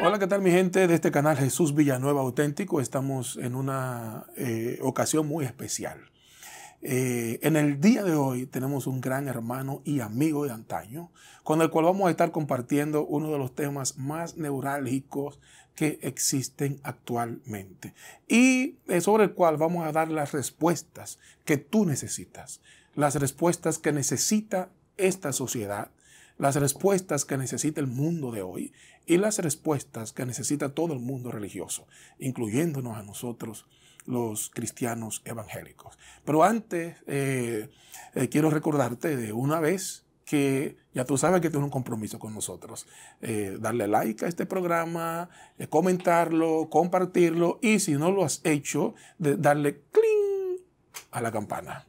Hola, ¿qué tal mi gente de este canal Jesús Villanueva Auténtico? Estamos en una eh, ocasión muy especial. Eh, en el día de hoy tenemos un gran hermano y amigo de antaño, con el cual vamos a estar compartiendo uno de los temas más neurálgicos que existen actualmente y eh, sobre el cual vamos a dar las respuestas que tú necesitas, las respuestas que necesita esta sociedad, las respuestas que necesita el mundo de hoy y las respuestas que necesita todo el mundo religioso, incluyéndonos a nosotros los cristianos evangélicos. Pero antes, eh, eh, quiero recordarte de una vez que ya tú sabes que tienes un compromiso con nosotros. Eh, darle like a este programa, comentarlo, compartirlo y si no lo has hecho, darle cling a la campana.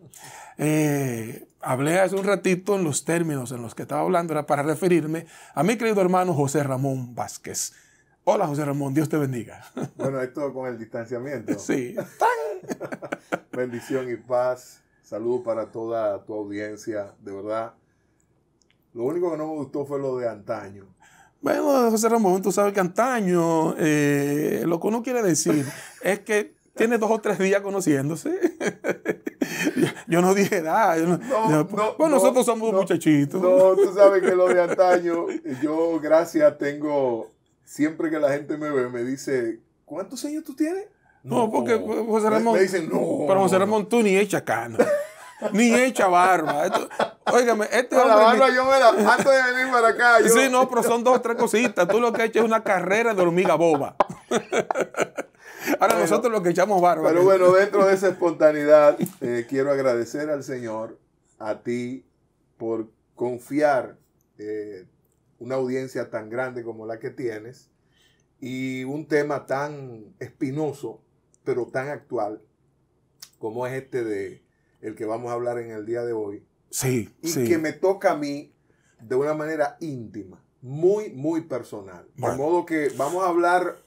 hablé hace un ratito en los términos en los que estaba hablando, era para referirme a mi querido hermano José Ramón Vázquez. Hola José Ramón, Dios te bendiga. Bueno, esto con el distanciamiento. Sí. Bendición y paz. Saludos para toda tu audiencia, de verdad. Lo único que no me gustó fue lo de antaño. Bueno, José Ramón, tú sabes que antaño, eh, lo que uno quiere decir es que tiene dos o tres días conociéndose. yo no dije nada. No, pues nosotros somos muchachitos. No, tú sabes que lo de antaño, yo gracias tengo siempre que la gente me ve, me dice, ¿cuántos años tú tienes? No, porque José Ramón. Me, dicen, no. Pero José Ramón, tú ni echa cana. ni echa barba. Esto, óigame, este hombre. La barba yo me la. Antes de venir para acá. Yo... Sí, no, pero son dos o tres cositas. Tú lo que echas es una carrera de hormiga boba. Ahora nosotros lo que echamos barba. Pero bueno, dentro de esa espontaneidad, eh, quiero agradecer al Señor, a ti, por confiar eh, una audiencia tan grande como la que tienes y un tema tan espinoso, pero tan actual como es este de el que vamos a hablar en el día de hoy. Sí, y que me toca a mí de una manera íntima, muy, muy personal. De modo que vamos a hablar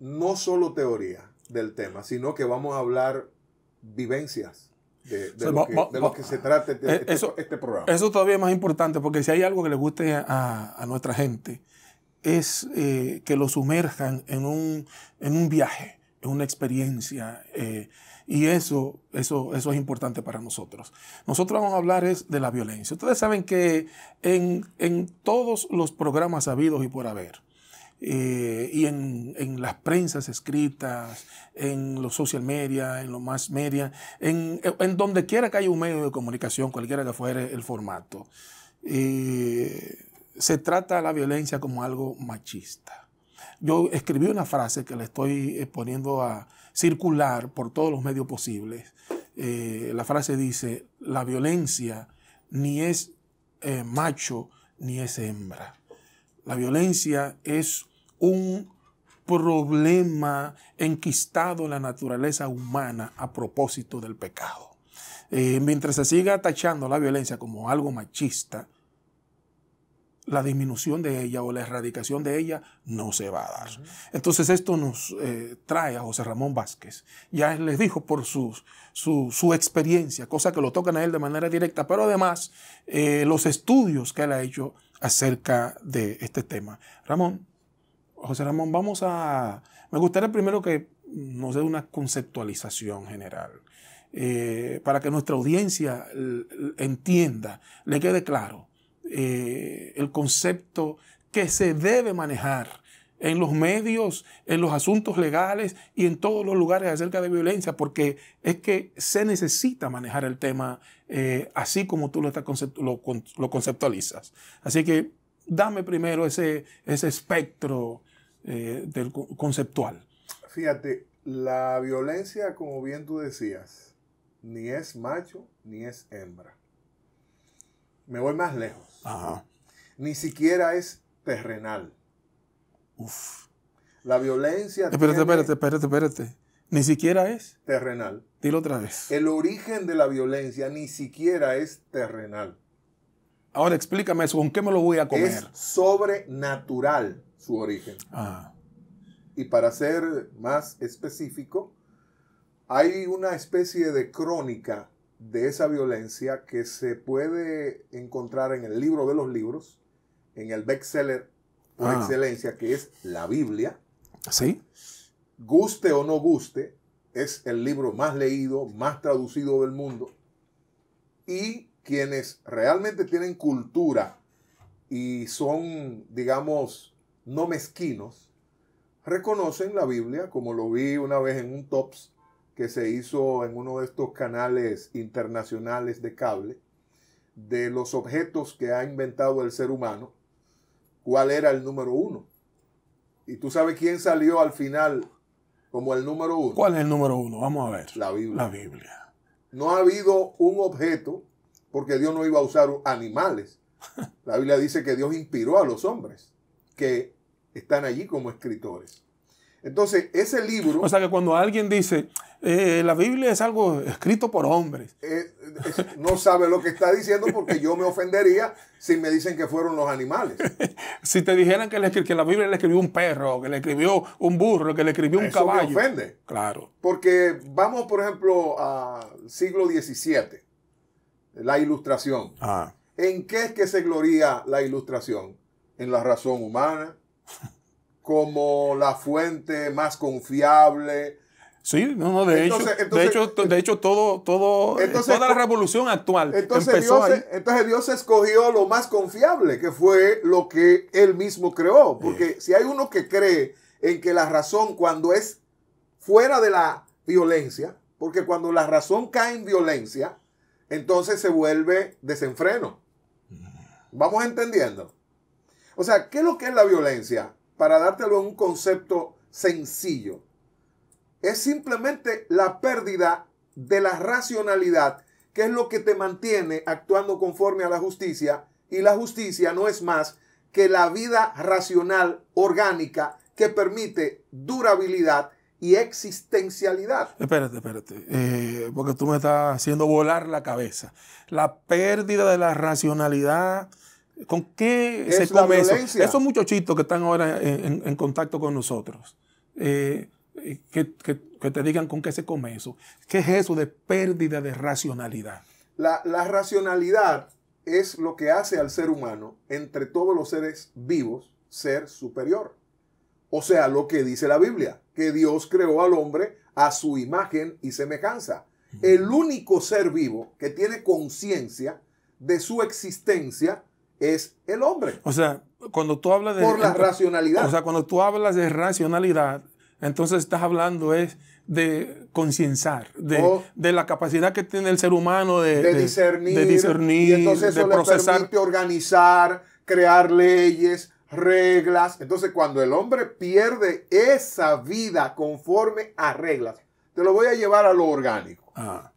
no solo teoría del tema, sino que vamos a hablar vivencias de, lo, que, se trata este, eh, este, este, programa. Eso todavía es más importante porque si hay algo que le guste a, nuestra gente es eh, que lo sumerjan en un, en un viaje, en una experiencia. Eh, y eso, eso, eso es importante para nosotros. Nosotros vamos a hablar es de la violencia. Ustedes saben que en, en todos los programas habidos y por haber, eh, y en, las prensas escritas, en los social media, en los mass media, en, donde quiera que haya un medio de comunicación, cualquiera que fuere el formato, eh, se trata la violencia como algo machista. Yo escribí una frase que le estoy eh, poniendo a circular por todos los medios posibles. la frase dice, la violencia ni es macho ni es hembra. La violencia es un problema enquistado en la naturaleza humana a propósito del pecado. Eh, mientras se siga tachando la violencia como algo machista, la disminución de ella o la erradicación de ella no se va a dar. Entonces esto nos eh, trae a José Ramón Vázquez. Ya él les dijo por su, su, experiencia, cosa que lo tocan a él de manera directa, pero además eh, los estudios que él ha hecho acerca de este tema. Ramón, José Ramón, vamos a... Me gustaría primero que nos dé una conceptualización general. Eh, para que nuestra audiencia entienda, le quede claro eh, el concepto que se debe manejar en los medios, en los asuntos legales y en todos los lugares acerca de violencia, porque es que se necesita manejar el tema eh, así como tú lo, lo, conceptualizas. Así que dame primero ese, ese espectro eh, del conceptual. Fíjate, la violencia, como bien tú decías, ni es macho ni es hembra. Me voy más lejos. Ni siquiera es terrenal. Uf. La violencia. Espérate, espérate, espérate, espérate. Ni siquiera es terrenal. Dilo otra vez. El origen de la violencia ni siquiera es terrenal. Ahora explícame eso, ¿con qué me lo voy a comer? Es sobrenatural su origen. Ah. Y para ser más específico, hay una especie de crónica de esa violencia que se puede encontrar en el libro de los libros, en el bestseller por Ah. excelencia, que es la Biblia, Sí. guste o no guste, es el libro más leído, más traducido del mundo. Y quienes realmente tienen cultura y son, digamos, no mezquinos, reconocen la Biblia, como lo vi una vez en un TOPS que se hizo en uno de estos canales internacionales de cable, de los objetos que ha inventado el ser humano, cuál era el número uno. Y tú sabes quién salió al final como el número uno. ¿Cuál es el número uno? Vamos a ver. La Biblia. La Biblia. No ha habido un objeto porque Dios no iba a usar animales. La Biblia dice que Dios inspiró a los hombres que están allí como escritores. Entonces, ese libro O sea que cuando alguien dice, eh, la Biblia es algo escrito por hombres, eh, es- no sabe lo que está diciendo porque yo me ofendería si me dicen que fueron los animales. si te dijeran que, le escri- que la Biblia le escribió un perro, que le escribió un burro, que le escribió un Eso me caballo. ofende. Claro. Porque vamos, por ejemplo, al siglo XVII, la ilustración. Ah. ¿En qué es que se gloría la ilustración? En la razón humana, como la fuente más confiable. Sí, no, no, de Entonces- hecho, entonces- de hecho, de hecho todo, todo, Entonces, toda la revolución actual Entonces empezó Dios, ahí. entonces Dios escogió lo más confiable, que fue lo que él mismo creó. Porque si hay uno que cree en que la razón cuando es fuera de la violencia, porque cuando la razón cae en violencia, entonces se vuelve desenfreno. Vamos entendiendo. O sea, ¿qué es lo que es la violencia? Para dártelo en un concepto sencillo. Es simplemente la pérdida de la racionalidad, que es lo que te mantiene actuando conforme a la justicia. Y la justicia no es más que la vida racional, orgánica, que permite durabilidad y existencialidad. Espérate, espérate, eh, porque tú me estás haciendo volar la cabeza. La pérdida de la racionalidad, ¿con qué se come eso? Esos muchachitos que están ahora en, en- en contacto con nosotros, eh, que, que- que te digan con qué se come eso. ¿Qué es eso de pérdida de racionalidad? La, la racionalidad es lo que hace al ser humano, entre todos los seres vivos, ser superior. O sea, lo que dice la Biblia, que Dios creó al hombre a su imagen y semejanza. El único ser vivo que tiene conciencia de su existencia es el hombre, O sea, cuando tú hablas de... por la racionalidad. O sea, cuando tú hablas de racionalidad, entonces estás hablando es de concienciar, de, Oh. de la capacidad que tiene el ser humano de, de discernir, de discernir, y entonces de eso le procesar. permite organizar, crear leyes, reglas. Entonces, cuando el hombre pierde esa vida conforme a reglas, te lo voy a llevar a lo orgánico. Ah,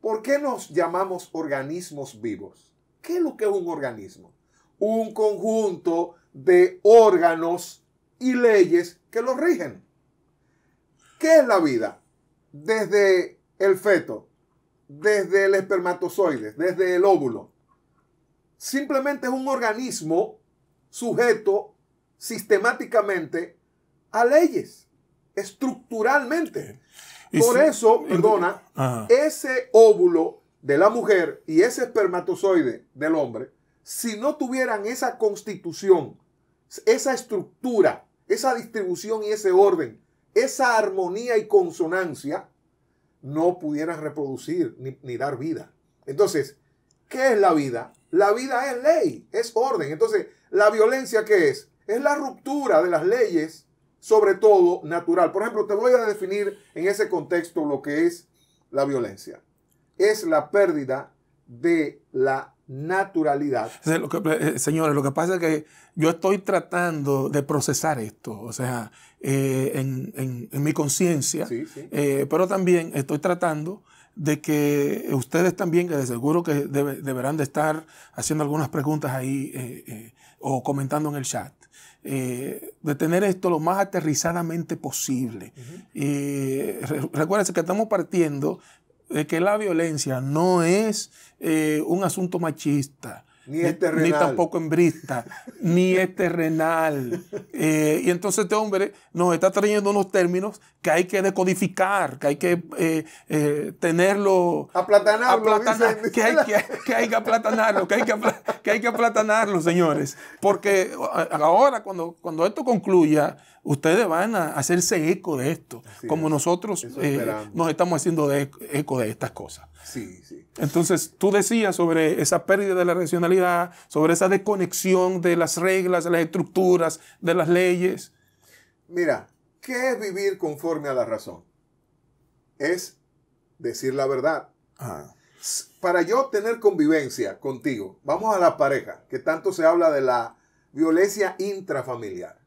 ¿Por qué nos llamamos organismos vivos? ¿Qué es lo que es un organismo? Un conjunto de órganos y leyes que lo rigen. ¿Qué es la vida? Desde el feto, desde el espermatozoide, desde el óvulo. Simplemente es un organismo sujeto sistemáticamente a leyes, estructuralmente. Por eso, perdona, Ajá. ese óvulo de la mujer y ese espermatozoide del hombre, si no tuvieran esa constitución, esa estructura, esa distribución y ese orden, esa armonía y consonancia, no pudieran reproducir ni, dar vida. Entonces, ¿qué es la vida? La vida es ley, es orden. Entonces, ¿la violencia qué es? Es la ruptura de las leyes, sobre todo natural. Por ejemplo, te voy a definir en ese contexto lo que es la violencia. Es la pérdida de la naturalidad. Lo que- eh, señores, lo que pasa es que yo estoy tratando de procesar esto, o sea, eh, en, en- en mi conciencia, Sí, sí. eh, pero también estoy tratando de que ustedes también, que de seguro que debe- deberán de estar haciendo algunas preguntas ahí eh, o comentando en el chat, eh, de tener esto lo más aterrizadamente posible. Re- recuérdense que estamos partiendo de que la violencia no es eh, un asunto machista, Ni es terrenal. Ni tampoco hembrista, ni es terrenal. Eh, y entonces este hombre nos está trayendo unos términos que hay que decodificar, que hay que eh, eh, tenerlo. Aplatanarlo. aplatanar, que, hay, que, que hay que aplatanarlo, que hay que, que hay que aplatanarlo, señores. Porque ahora, cuando, cuando esto concluya, ustedes van a hacerse eco de esto, Así como es. nosotros eh, nos estamos haciendo de eco de estas cosas. Sí, sí. Entonces, tú decías sobre esa pérdida de la racionalidad, sobre esa desconexión de las reglas, de las estructuras, de las leyes. Mira, ¿qué es vivir conforme a la razón? Es decir la verdad. Ah, Para yo tener convivencia contigo, vamos a la pareja, que tanto se habla de la violencia intrafamiliar.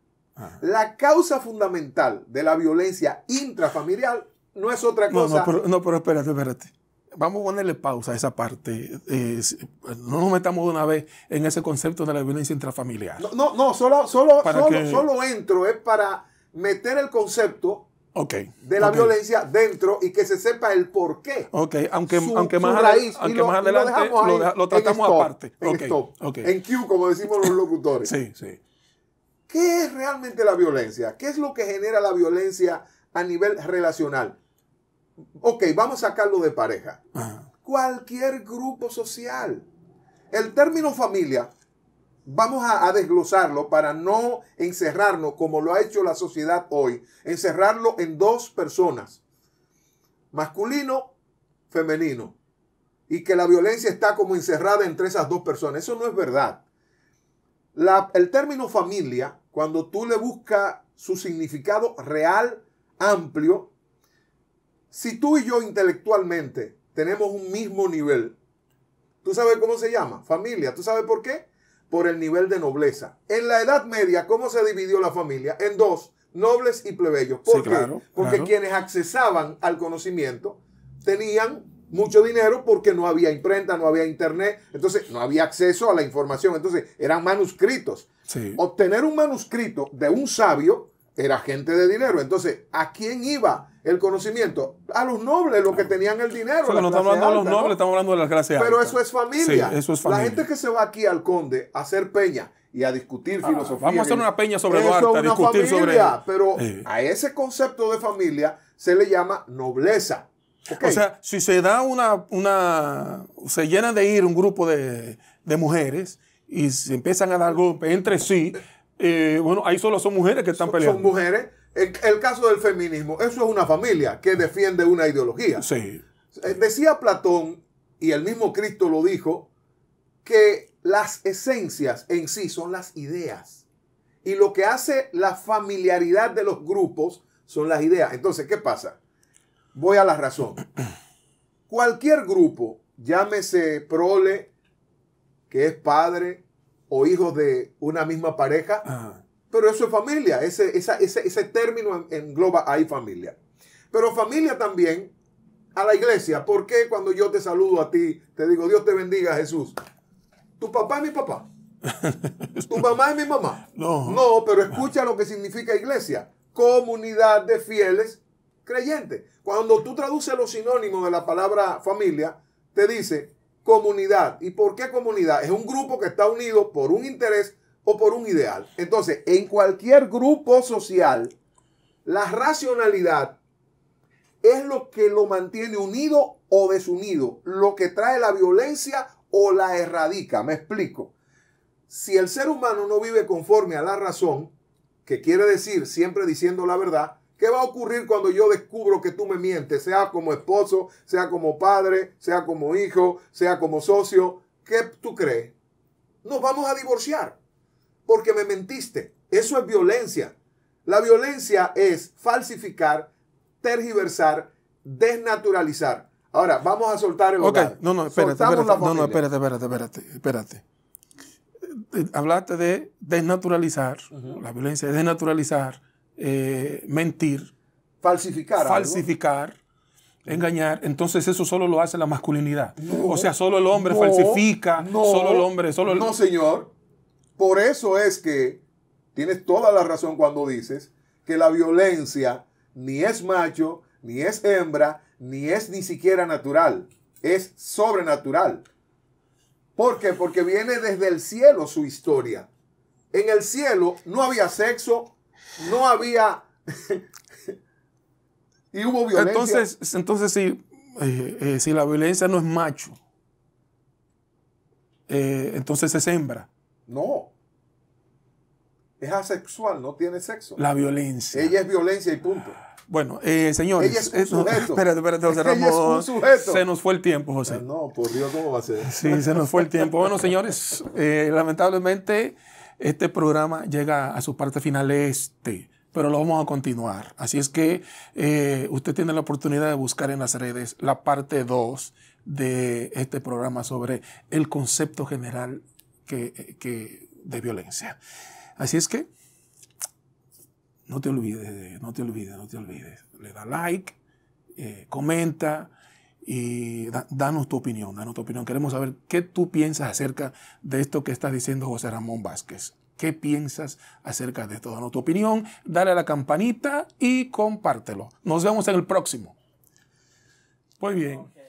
La causa fundamental de la violencia intrafamiliar no es otra cosa. no, pero, no, pero espérate, espérate. Vamos a ponerle pausa a esa parte. Eh, no nos metamos de una vez en ese concepto de la violencia intrafamiliar. No, no, no, solo, solo, solo, que- solo entro es para meter el concepto Ok. de la violencia dentro y que se sepa el por qué. Ok, aunque, Su- aunque, su más, raíz, aunque lo- más adelante lo, lo en tratamos stop, aparte. En Ok, stop, ok. en Q, como decimos los locutores. Sí, sí. ¿Qué es realmente la violencia? ¿Qué es lo que genera la violencia a nivel relacional? Ok, vamos a sacarlo de pareja. Cualquier grupo social. El término familia, vamos a, a desglosarlo para no encerrarnos como lo ha hecho la sociedad hoy, encerrarlo en dos personas, masculino, femenino, y que la violencia está como encerrada entre esas dos personas. Eso no es verdad. La- el término familia, cuando tú le buscas su significado real, amplio, si tú y yo intelectualmente tenemos un mismo nivel, ¿tú sabes cómo se llama? Familia. ¿Tú sabes por qué? Por el nivel de nobleza. En la Edad Media, ¿cómo se dividió la familia? En dos, nobles y plebeyos. ¿Por Sí, qué? claro, porque claro. quienes accesaban al conocimiento tenían mucho dinero porque no había imprenta, no había internet, entonces no había acceso a la información, entonces eran manuscritos. sí. Obtener un manuscrito de un sabio era gente de dinero. Entonces, ¿a quién iba el conocimiento? A los nobles, los que tenían el dinero. O sea, la que no estamos hablando de los nobles, estamos hablando de la clase alta. Pero eso es familia. Sí, eso es La familia. gente que se va aquí al Conde a hacer peña y a discutir Ah, filosofía. vamos a hacer una peña sobre Duarte, a discutir sobre- familia, Pero Sí. a ese concepto de familia se le llama nobleza. O sea, si se da una, una, se llena de ir un grupo de, de mujeres y se empiezan a dar golpes entre sí, eh, bueno, ahí solo son mujeres que están son, peleando. son mujeres. El, el caso del feminismo, eso es una familia que defiende una ideología. Sí. Eh, Decía Platón, y el mismo Cristo lo dijo, que las esencias en sí son las ideas. Y lo que hace la familiaridad de los grupos son las ideas. Entonces, ¿qué pasa? Voy a la razón. Cualquier grupo, llámese prole, que es padre o hijo de una misma pareja, pero eso es familia, ese, esa- ese, ese término en- engloba ahí familia. Pero familia también a la iglesia. ¿Por qué cuando yo te saludo a ti, te digo Dios te bendiga Jesús? Tu papá es mi papá. Tu mamá es mi mamá. No. No, pero escucha lo que significa iglesia. Comunidad de fieles creyentes. Cuando tú traduces los sinónimos de la palabra familia, te dice comunidad. ¿Y por qué comunidad? Es un grupo que está unido por un interés o por un ideal. Entonces, en cualquier grupo social, la racionalidad es lo que lo mantiene unido o desunido, lo que trae la violencia o la erradica. Me explico. Si el ser humano no vive conforme a la razón, que quiere decir siempre diciendo la verdad, ¿qué va a ocurrir cuando yo descubro que tú me mientes, sea como esposo, sea como padre, sea como hijo, sea como socio? ¿Qué tú crees? Nos vamos a divorciar porque me mentiste. Eso es violencia. La violencia es falsificar, tergiversar, desnaturalizar. Ahora, vamos a soltar el hogar. no, no, espérate, espérate, la no, no, espérate, espérate, espérate, espérate. Eh, Hablaste de desnaturalizar la violencia, de desnaturalizar, eh, mentir, Falsificar. algo. falsificar, engañar. Entonces eso solo lo hace la masculinidad. No, o sea, solo el hombre no, falsifica, no, solo el hombre, solo el... No, señor. Por eso es que tienes toda la razón cuando dices que la violencia ni es macho, ni es hembra, ni es ni siquiera natural. Es sobrenatural. ¿Por qué? Porque viene desde el cielo su historia. En el cielo no había sexo, no había... y hubo violencia. Entonces, entonces si, eh, eh, si la violencia no es macho, eh, entonces es hembra. No. Es asexual, no tiene sexo. La violencia. Ella es violencia y punto. Bueno, eh, señores. Ella es un sujeto. espérate, espérate, José. Se nos fue el tiempo, José. Ah, No, por Dios, ¿cómo va a ser? Sí, se nos fue el tiempo. Bueno, señores, eh, lamentablemente este programa llega a su parte final este, pero lo vamos a continuar. Así es que eh, usted tiene la oportunidad de buscar en las redes la parte 2 de este programa sobre el concepto general que, que- de violencia. Así es que no te olvides, no te olvides, no te olvides. Le da like, eh, comenta y da- danos tu opinión, danos tu opinión. Queremos saber qué tú piensas acerca de esto que está diciendo José Ramón Vázquez. ¿Qué piensas acerca de esto? Danos tu opinión, dale a la campanita y compártelo. Nos vemos en el próximo. Muy bien.